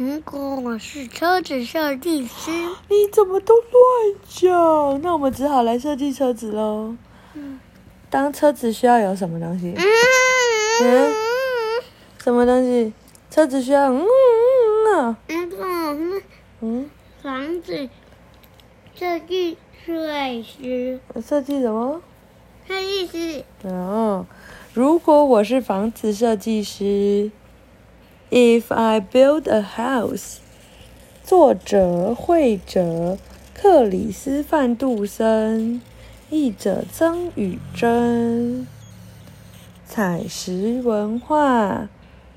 如果我是车子设计师，你怎么都乱讲？那我们只好来设计车子喽。嗯当车子需要有什么东西？嗯什么东西？车子需要嗯嗯啊如果我是嗯，房子设计设计师，设计什么？设计师，哦，如果我是房子设计师，If I build a house，作者绘者克里斯范杜森，译者曾宇珍，采石文化。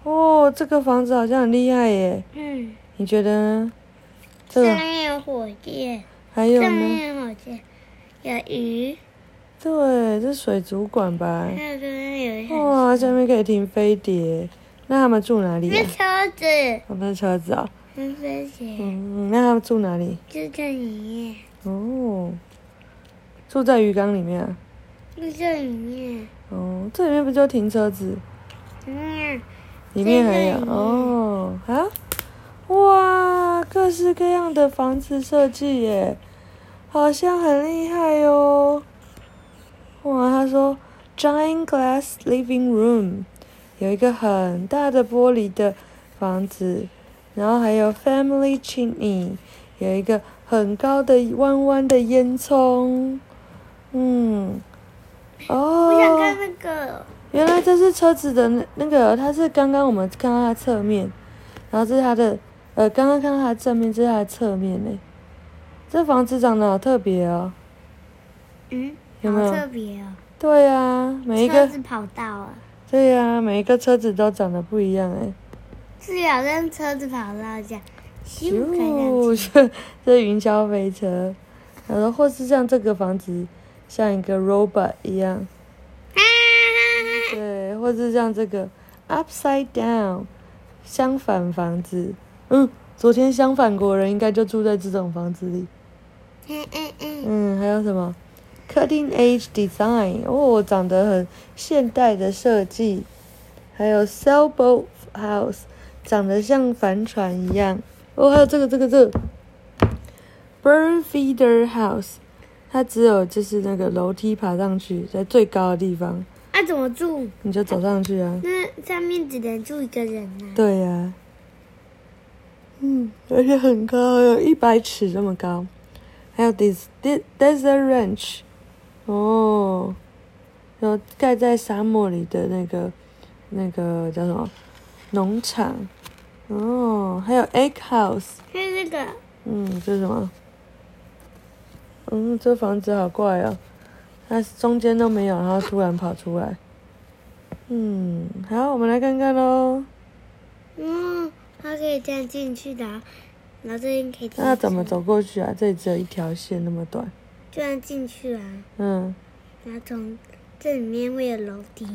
哦，这个房子好像很厉害耶，嗯，你觉得呢？这上个面有火箭，还有上呢？面有火箭，有鱼，对，这水族馆吧。还有这边有一台哇，下面可以停飞碟。那他们住哪里、啊？那车子，我们的车子啊、跟飞鞋嗯，那他们住哪里？就在里面，哦，住在鱼缸里面啊。就在里面，哦，这里面不就停车子？嗯，里面还有哦啊，哇，各式各样的房子设计耶，好像很厉害哦。哇，他说 giant glass living room，有一个很大的玻璃的房子，然后还有 family chimney，有一个很高的弯弯的烟囱。嗯，哦，我想看那个，原来这是车子的那那个，它是刚刚我们看到它侧面，然后这是它的，呃，刚刚看到它的正面，这是它的侧面呢。这房子长得好特别哦。嗯，有没有好特别哦，对啊、每一个，车子跑道啊，对呀、每一个车子都长得不一样哎。是好像车子跑到这样，咻咻，这云霄飞车，然后或是像这个房子像一个 robot 一样，对，或是像这个 upside down 相反房子，嗯，昨天相反国人应该就住在这种房子里。嗯嗯嗯，嗯，还有什么 cutting edge design 哦，长得很现代的设计，还有 sailboat house 长得像帆船一样。哦，还有这个这个这个 bird feeder house，它只有就是那个楼梯爬上去，在最高的地方，那、怎么住？你就走上去啊。那上面只能住一个人啊。对呀、嗯，而且很高，有一百尺这么高。还有 des des desert ranch，哦，有盖在沙漠里的那个那个叫什么农场，哦，还有 egg house，看这个，嗯，这是什么？嗯，这房子好怪哦，它中间都没有，然后突然跑出来。嗯，好，我们来看看喽。嗯，它可以这样进去的啊，然后这边可以。那怎么？走过去啊？这里只有一条线那么短。这样进去啊，嗯，然后从这里面会有楼梯，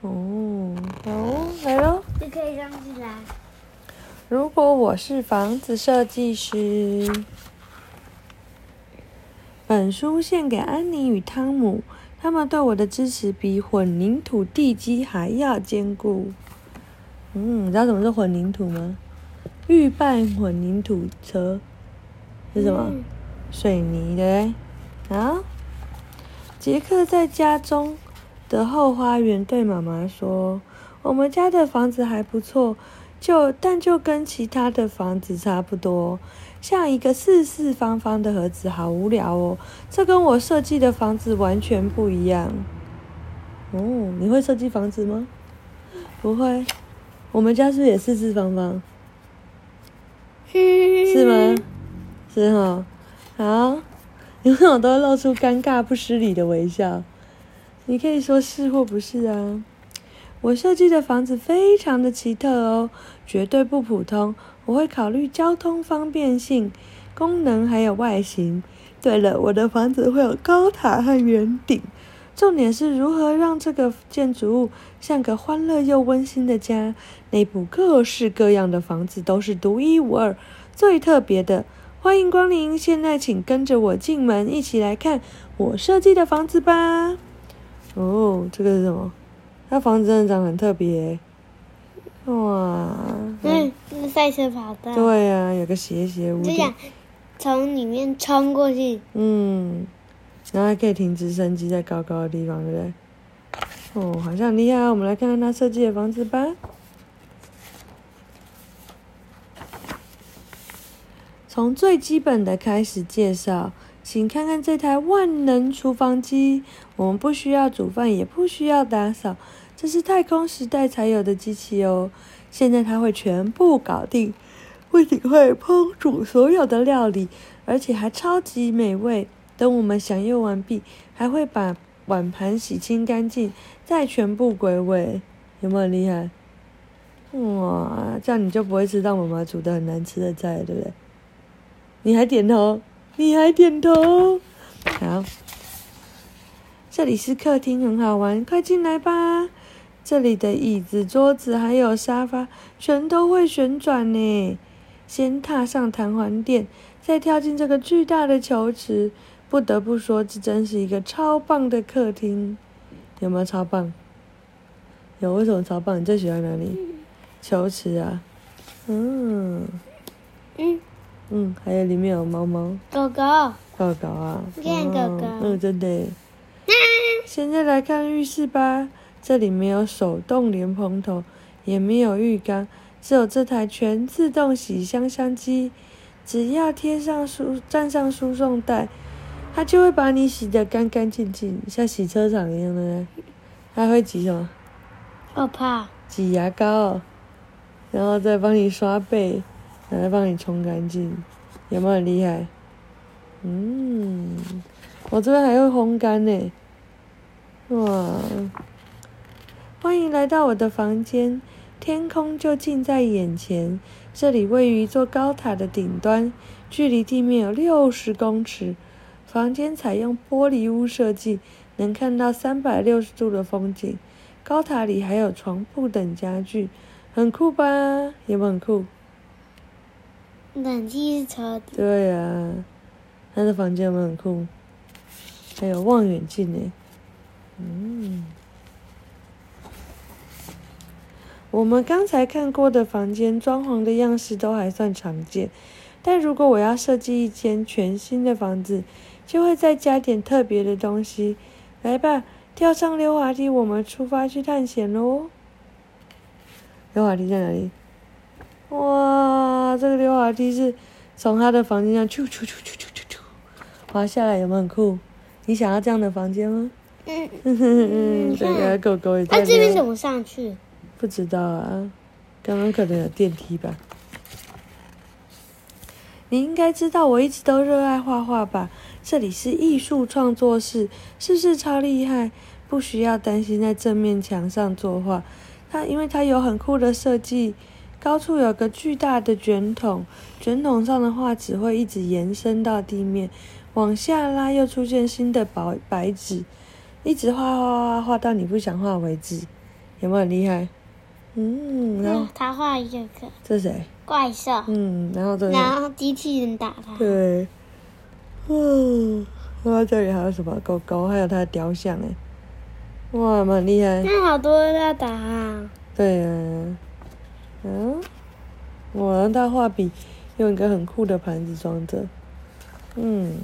哦，好哦，来喽。就可以上去啦。如果我是房子设计师，本书献给安妮与汤姆，他们对我的支持比混凝土地基还要坚固。嗯，你知道什么是混凝土吗？预拌混凝土车是什么？嗯水泥的。啊，杰克在家中的后花园对妈妈说：“我们家的房子还不错，就但就跟其他的房子差不多，像一个四四方方的盒子，好无聊哦。这跟我设计的房子完全不一样。”哦，你会设计房子吗？不会。我们家是不是也四四方方？是吗？是哈。好，我都会露出尴尬不失礼的微笑？你可以说是或不是啊。我设计的房子非常的奇特哦，绝对不普通。我会考虑交通方便性、功能还有外形。对了，我的房子会有高塔和圆顶。重点是如何让这个建筑物像个欢乐又温馨的家。内部各式各样的房子都是独一无二、最特别的。欢迎光临！现在请跟着我进门，一起来看我设计的房子吧。哦，这个是什么？它房子真的长得很特别。哇，嗯，那赛车跑道，对呀、有个斜斜屋顶就想，从里面冲过去。嗯，然后还可以停直升机在高高的地方，对不对？哦，好像很厉害啊！我们来看看他设计的房子吧。从最基本的开始介绍，请看看这台万能厨房机。我们不需要煮饭，也不需要打扫，这是太空时代才有的机器哦。现在它会全部搞定，不仅会烹煮所有的料理，而且还超级美味。等我们享用完毕，还会把碗盘洗清干净，再全部归位。有没有厉害？哇，这样你就不会吃到妈妈煮的很难吃的菜，对不对？你还点头，你还点头。好，这里是客厅，很好玩，快进来吧。这里的椅子、桌子还有沙发全都会旋转呢。先踏上弹簧垫，再跳进这个巨大的球池。不得不说，这真是一个超棒的客厅。有没有超棒？有，为什么超棒？你最喜欢哪里？球池啊。嗯嗯，嗯，还有里面有猫猫。狗狗，狗狗啊，看狗狗哦嗯，真的耶。现在来看浴室吧，这里没有手动莲蓬头，也没有浴缸，只有这台全自动洗香香机。只要贴上输站上输送带，它就会把你洗得干干净净，像洗车场一样的。它会挤什么？我怕。挤牙膏哦，然后再帮你刷背，然后帮你冲干净，有没有很厉害？嗯，我这边还会烘干呢。哇！欢迎来到我的房间，天空就近在眼前。这里位于一座高塔的顶端，距离地面有六十公尺。房间采用玻璃屋设计，能看到三百六十度的风景。高塔里还有床铺等家具，很酷吧？有没有很酷？冷气是车底，对呀、他的房间有没有很酷？还有望远镜呢。嗯，我们刚才看过的房间装潢的样式都还算常见，但如果我要设计一间全新的房子，就会再加点特别的东西。来吧，跳上溜滑梯，我们出发去探险喽！溜滑梯在哪里？哇，这个溜滑梯是从他的房间上啾啾啾啾滑下来，有没有很酷？你想要这样的房间吗？嗯，嗯，这个狗狗也在那、这边怎溜，么上去？不知道啊，刚刚可能有电梯吧。你应该知道，我一直都热爱画画吧？这里是艺术创作室，是不是超厉害？不需要担心在正面墙上作画，它因为它有很酷的设计，高处有个巨大的卷筒，卷筒上的画纸会一直延伸到地面，往下拉又出现新的白白纸，一直画画画画画到你不想画为止，有没有很厉害？嗯，然后嗯，他画一个个这是谁？怪兽，嗯，然后这里然后机器人打他。对，嗯，然后这里还有什么狗狗，还有它的雕像哎，哇，蛮厉害。那好多要打啊！对呀、嗯，我让他画笔用一个很酷的盘子装着，嗯，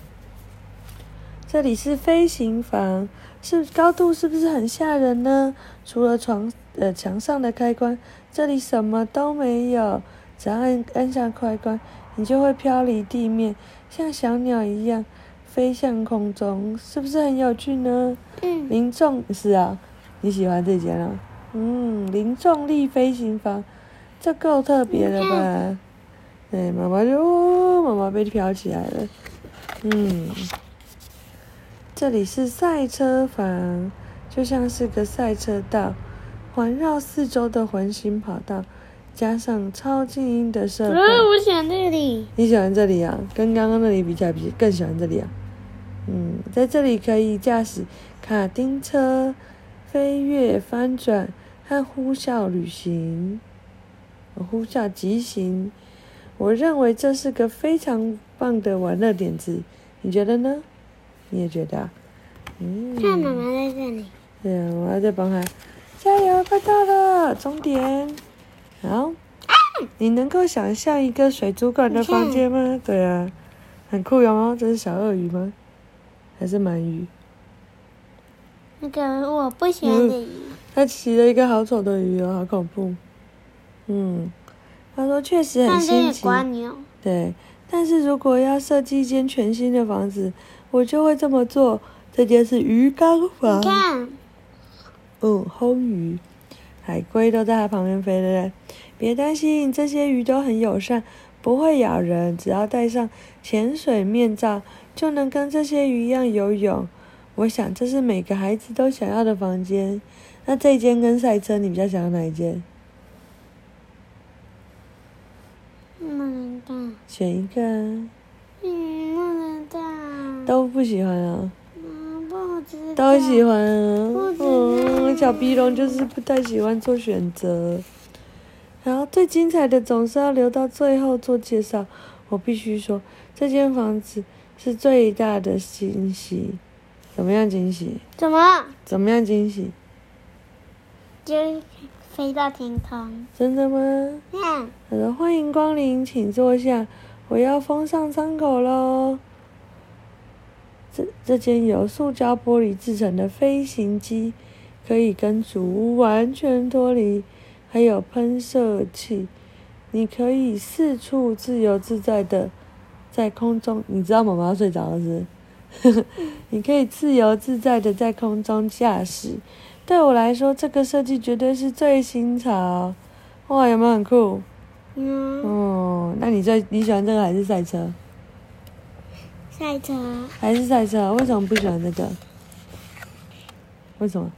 这里是飞行房，是高度是不是很吓人呢？除了床呃墙上的开关，这里什么都没有，只要按按下开关，你就会飘离地面，像小鸟一样飞向空中，是不是很有趣呢？嗯，零重是啊，你喜欢这间啊？嗯，零重力飞行房，这够特别了吧？对，妈妈就哦，妈妈被飘起来了。嗯，这里是赛车房，就像是个赛车道，环绕四周的环形跑道，加上超静音的设我想这里。你喜欢这里啊？跟刚刚那里比起来，比更喜欢这里啊。嗯，在这里可以驾驶卡丁车、飞跃、翻转和呼啸旅行，呃呼啸疾行。我认为这是个非常棒的玩乐点子，你觉得呢？你也觉得啊？嗯，看妈妈在这里。对啊，我要在帮他加油，快到了终点。好，你能够想象一个水族馆的房间吗？对啊，很酷哟哦。这是小鳄鱼吗？还是鳗鱼？那个我不喜欢的鱼。他骑了一个好丑的鱼哦，好恐怖。嗯，他说确实很新奇。对，但是如果要设计一间全新的房子，我就会这么做。这间是鱼缸房。你看。嗯，红鱼，海龟都在它旁边飞了。别担心，这些鱼都很友善，不会咬人。只要戴上潜水面罩，就能跟这些鱼一样游泳。我想这是每个孩子都想要的房间。那这间跟赛车，你比较想要哪一间？不能大。选一个。嗯，不知道。都不喜欢啊。嗯，不知道。都喜欢啊。嗯，小鼻龙就是不太喜欢做选择。然后最精彩的总是要留到最后做介绍。我必须说，这间房子是最大的惊喜。怎么样惊喜？怎么？怎么样惊喜？就飞到天空。真的吗？嗯。好的，欢迎光临，请坐下。我要封上窗口喽。这这间由塑胶玻璃制成的飞行机，可以跟主屋完全脱离，还有喷射器，你可以四处自由自在的在空中。你知道妈妈睡着了是？你可以自由自在的在空中驾驶。对我来说，这个设计绝对是最新潮。哇，有没有很酷？嗯。哦，那你最你喜欢这个还是赛车？赛车。还是赛车？为什么不喜欢这个？为什么？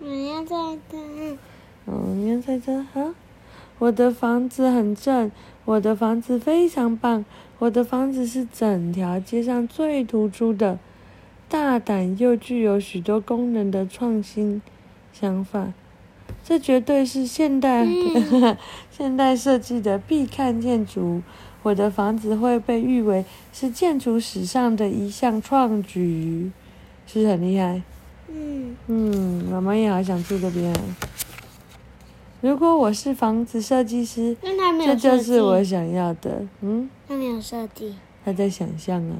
我要赛车。哦，你要赛车？好。我的房子很正，我的房子非常棒。我的房子是整条街上最突出的，大胆又具有许多功能的创新想法。这绝对是现代 现代设计的必看建筑。我的房子会被誉为是建筑史上的一项创举，是很厉害。嗯嗯，妈妈也好想住这边。如果我是房子设计师，这就是我想要的。嗯，他没有设计，他在想象啊。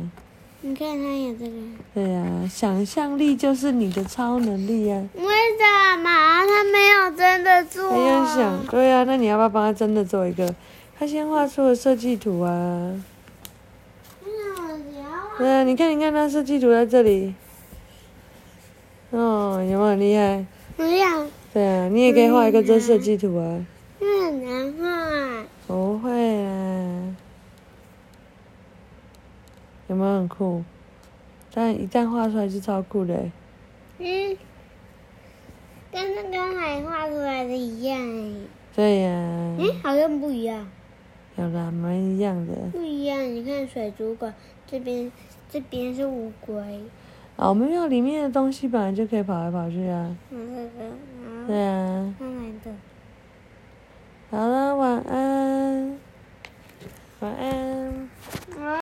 你看他演这个。对呀，想象力就是你的超能力呀。为什么他没有真的做？没有想，对呀，那你要不要帮他真的做一个？他先画出了设计图啊。对啊，你看，你看，他设计图在这里。哦，有没有很厉害？不要。对啊，你也可以画一个真设计图啊。很难画。不会啊。有没有很酷？但一旦画出来就超酷的。嗯。跟那个海画出来的一样哎对呀。哎，好像不一样。有啦，蛮一样的。不一样，你看水族馆这边，这边是乌龟。哦，我们有里面的东西本来就可以跑来跑去啊。对啊。来的。好了，晚安。晚安。